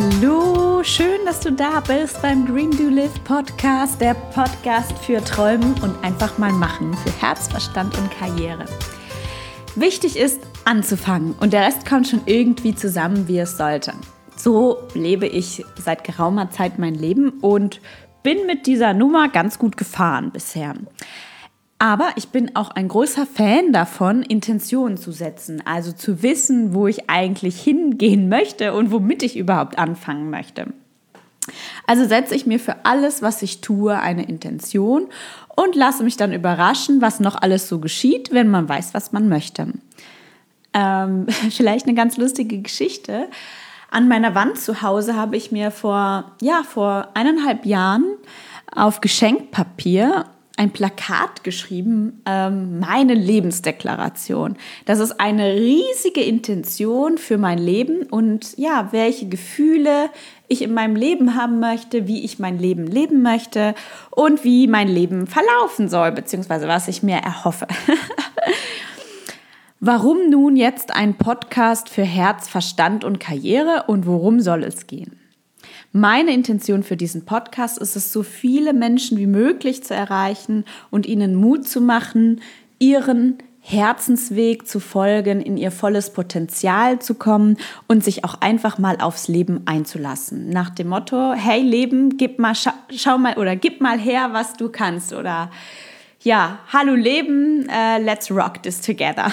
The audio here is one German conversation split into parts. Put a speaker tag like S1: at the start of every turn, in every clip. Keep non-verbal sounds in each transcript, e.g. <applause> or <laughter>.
S1: Hallo, schön, dass du da bist beim Dream Do Live Podcast, der Podcast für Träumen und einfach mal machen, für Herz, Verstand und Karriere. Wichtig ist, anzufangen und der Rest kommt schon irgendwie zusammen, wie es sollte. So lebe ich seit geraumer Zeit mein Leben und bin mit dieser Nummer ganz gut gefahren bisher. Aber ich bin auch ein großer Fan davon, Intentionen zu setzen, also zu wissen, wo ich eigentlich hingehen möchte und womit ich überhaupt anfangen möchte. Also setze ich mir für alles, was ich tue, eine Intention und lasse mich dann überraschen, was noch alles so geschieht, wenn man weiß, was man möchte. Ähm, <laughs> vielleicht eine ganz lustige Geschichte. An meiner Wand zu Hause habe ich mir vor, ja, vor eineinhalb Jahren auf Geschenkpapier ein Plakat geschrieben, ähm, meine Lebensdeklaration. Das ist eine riesige Intention für mein Leben und ja, welche Gefühle ich in meinem Leben haben möchte, wie ich mein Leben leben möchte und wie mein Leben verlaufen soll, beziehungsweise was ich mir erhoffe. <laughs> Warum nun jetzt ein Podcast für Herz, Verstand und Karriere und worum soll es gehen? Meine Intention für diesen Podcast ist es, so viele Menschen wie möglich zu erreichen und ihnen Mut zu machen, ihren Herzensweg zu folgen, in ihr volles Potenzial zu kommen und sich auch einfach mal aufs Leben einzulassen. Nach dem Motto, hey Leben, gib mal, scha schau mal oder gib mal her, was du kannst. Oder ja, hallo Leben, uh, let's rock this together.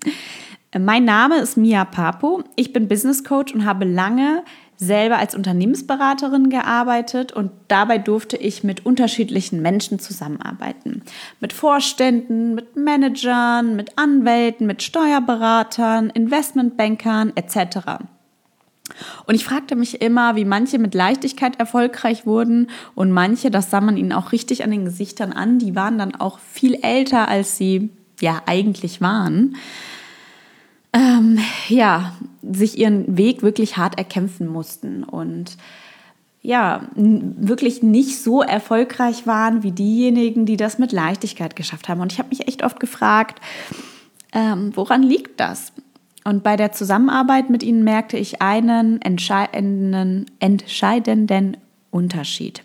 S1: <laughs> mein Name ist Mia Papo. Ich bin Business Coach und habe lange selber als Unternehmensberaterin gearbeitet und dabei durfte ich mit unterschiedlichen Menschen zusammenarbeiten. Mit Vorständen, mit Managern, mit Anwälten, mit Steuerberatern, Investmentbankern etc. Und ich fragte mich immer, wie manche mit Leichtigkeit erfolgreich wurden und manche, das sah man ihnen auch richtig an den Gesichtern an, die waren dann auch viel älter, als sie ja eigentlich waren ähm, ja, sich ihren Weg wirklich hart erkämpfen mussten und ja, wirklich nicht so erfolgreich waren wie diejenigen, die das mit Leichtigkeit geschafft haben. Und ich habe mich echt oft gefragt, ähm, woran liegt das? Und bei der Zusammenarbeit mit ihnen merkte ich einen entscheidenden, entscheidenden Unterschied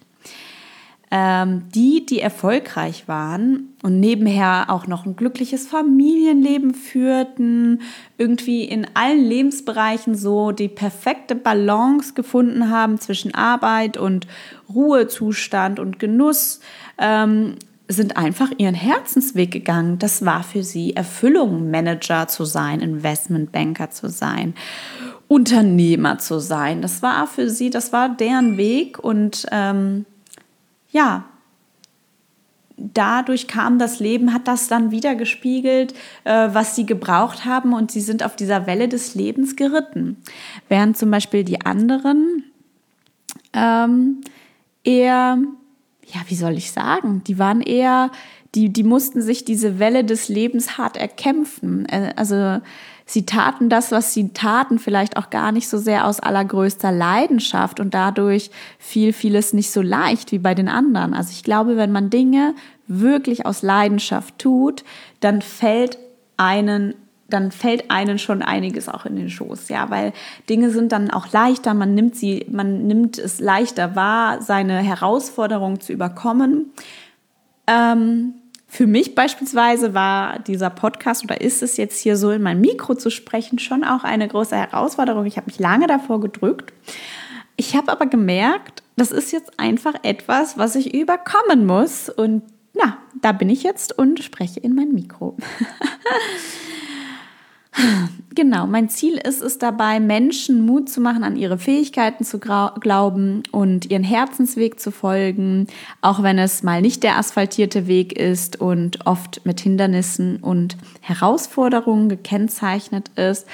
S1: die, die erfolgreich waren und nebenher auch noch ein glückliches Familienleben führten, irgendwie in allen Lebensbereichen so die perfekte Balance gefunden haben zwischen Arbeit und Ruhezustand und Genuss, ähm, sind einfach ihren Herzensweg gegangen. Das war für sie Erfüllung, Manager zu sein, Investmentbanker zu sein. Unternehmer zu sein. Das war für sie, das war deren Weg und ähm, ja, dadurch kam das Leben, hat das dann wieder gespiegelt, äh, was sie gebraucht haben und sie sind auf dieser Welle des Lebens geritten. Während zum Beispiel die anderen ähm, eher, ja, wie soll ich sagen, die waren eher, die, die mussten sich diese Welle des Lebens hart erkämpfen. Äh, also sie taten das, was sie taten, vielleicht auch gar nicht so sehr aus allergrößter Leidenschaft und dadurch fiel vieles nicht so leicht wie bei den anderen. Also ich glaube, wenn man Dinge wirklich aus Leidenschaft tut, dann fällt einen dann fällt einen schon einiges auch in den Schoß, ja, weil Dinge sind dann auch leichter, man nimmt sie, man nimmt es leichter wahr, seine Herausforderung zu überkommen. Ähm, für mich beispielsweise war dieser Podcast oder ist es jetzt hier so in mein Mikro zu sprechen schon auch eine große Herausforderung. Ich habe mich lange davor gedrückt. Ich habe aber gemerkt, das ist jetzt einfach etwas, was ich überkommen muss. Und na, da bin ich jetzt und spreche in mein Mikro. <laughs> Genau, mein Ziel ist es dabei, Menschen Mut zu machen, an ihre Fähigkeiten zu glauben und ihren Herzensweg zu folgen, auch wenn es mal nicht der asphaltierte Weg ist und oft mit Hindernissen und Herausforderungen gekennzeichnet ist.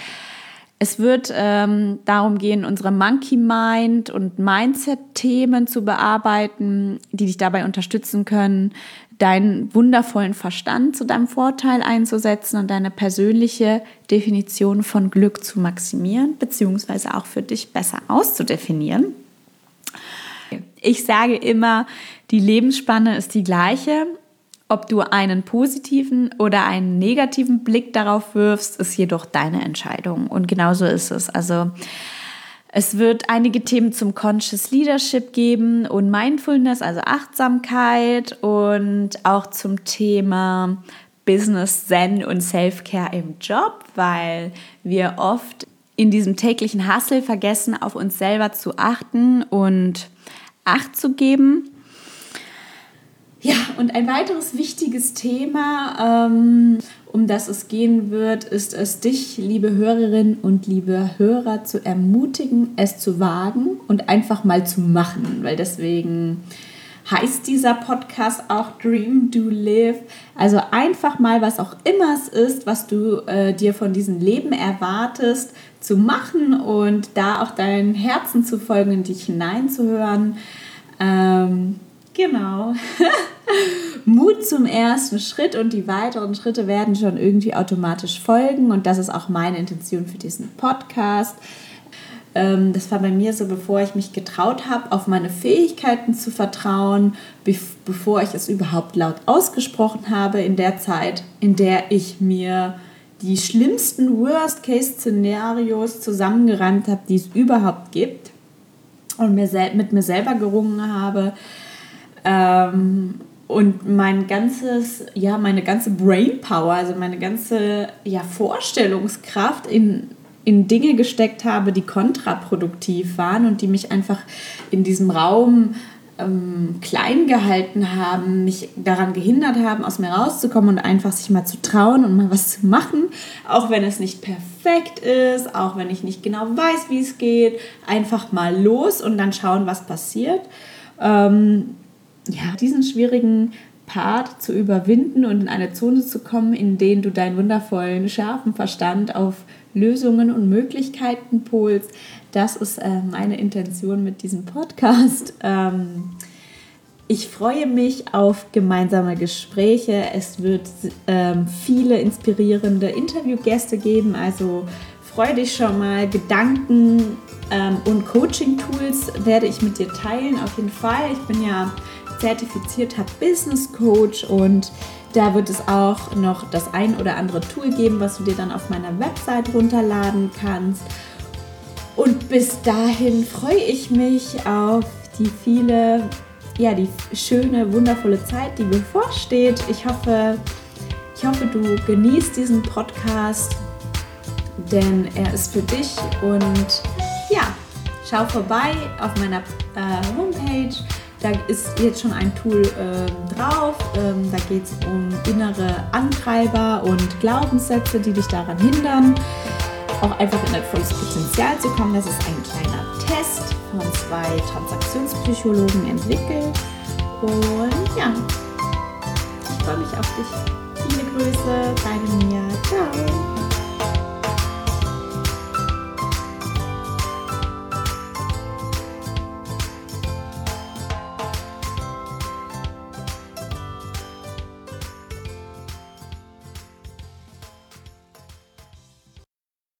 S1: Es wird ähm, darum gehen, unsere Monkey Mind und Mindset-Themen zu bearbeiten, die dich dabei unterstützen können, deinen wundervollen Verstand zu deinem Vorteil einzusetzen und deine persönliche Definition von Glück zu maximieren, beziehungsweise auch für dich besser auszudefinieren. Ich sage immer, die Lebensspanne ist die gleiche. Ob du einen positiven oder einen negativen Blick darauf wirfst, ist jedoch deine Entscheidung. Und genauso ist es. Also Es wird einige Themen zum Conscious Leadership geben und Mindfulness, also Achtsamkeit und auch zum Thema Business Zen und Self-Care im Job, weil wir oft in diesem täglichen Hustle vergessen, auf uns selber zu achten und Acht zu geben. Ja, und ein weiteres wichtiges Thema, ähm, um das es gehen wird, ist es, dich, liebe Hörerinnen und liebe Hörer, zu ermutigen, es zu wagen und einfach mal zu machen, weil deswegen heißt dieser Podcast auch Dream, Do Live. Also einfach mal, was auch immer es ist, was du äh, dir von diesem Leben erwartest, zu machen und da auch deinem Herzen zu folgen und dich hineinzuhören. Ähm, genau. <laughs> Mut zum ersten Schritt und die weiteren Schritte werden schon irgendwie automatisch folgen und das ist auch meine Intention für diesen Podcast. Ähm, das war bei mir so, bevor ich mich getraut habe, auf meine Fähigkeiten zu vertrauen, bevor ich es überhaupt laut ausgesprochen habe, in der Zeit, in der ich mir die schlimmsten Worst-Case-Szenarios zusammengereimt habe, die es überhaupt gibt und mir mit mir selber gerungen habe. Ähm, und mein ganzes, ja, meine ganze Brainpower, also meine ganze ja, Vorstellungskraft in, in Dinge gesteckt habe, die kontraproduktiv waren und die mich einfach in diesem Raum ähm, klein gehalten haben, mich daran gehindert haben, aus mir rauszukommen und einfach sich mal zu trauen und mal was zu machen, auch wenn es nicht perfekt ist, auch wenn ich nicht genau weiß, wie es geht, einfach mal los und dann schauen, was passiert. Ähm, ja, diesen schwierigen Part zu überwinden und in eine Zone zu kommen, in der du deinen wundervollen, scharfen Verstand auf Lösungen und Möglichkeiten polst. Das ist äh, meine Intention mit diesem Podcast. Ähm, ich freue mich auf gemeinsame Gespräche. Es wird ähm, viele inspirierende Interviewgäste geben, also freue dich schon mal. Gedanken ähm, und Coaching-Tools werde ich mit dir teilen, auf jeden Fall. Ich bin ja zertifizierter Business Coach und da wird es auch noch das ein oder andere Tool geben, was du dir dann auf meiner Website runterladen kannst. Und bis dahin freue ich mich auf die viele, ja, die schöne, wundervolle Zeit, die bevorsteht. Ich hoffe, ich hoffe, du genießt diesen Podcast, denn er ist für dich und ja, schau vorbei auf meiner äh, da ist jetzt schon ein Tool ähm, drauf. Ähm, da geht es um innere Antreiber und Glaubenssätze, die dich daran hindern, auch einfach in dein volles Potenzial zu kommen. Das ist ein kleiner Test von zwei Transaktionspsychologen entwickelt. Und ja, ich freue mich auf dich. Viele Grüße, deine Mia. Ciao.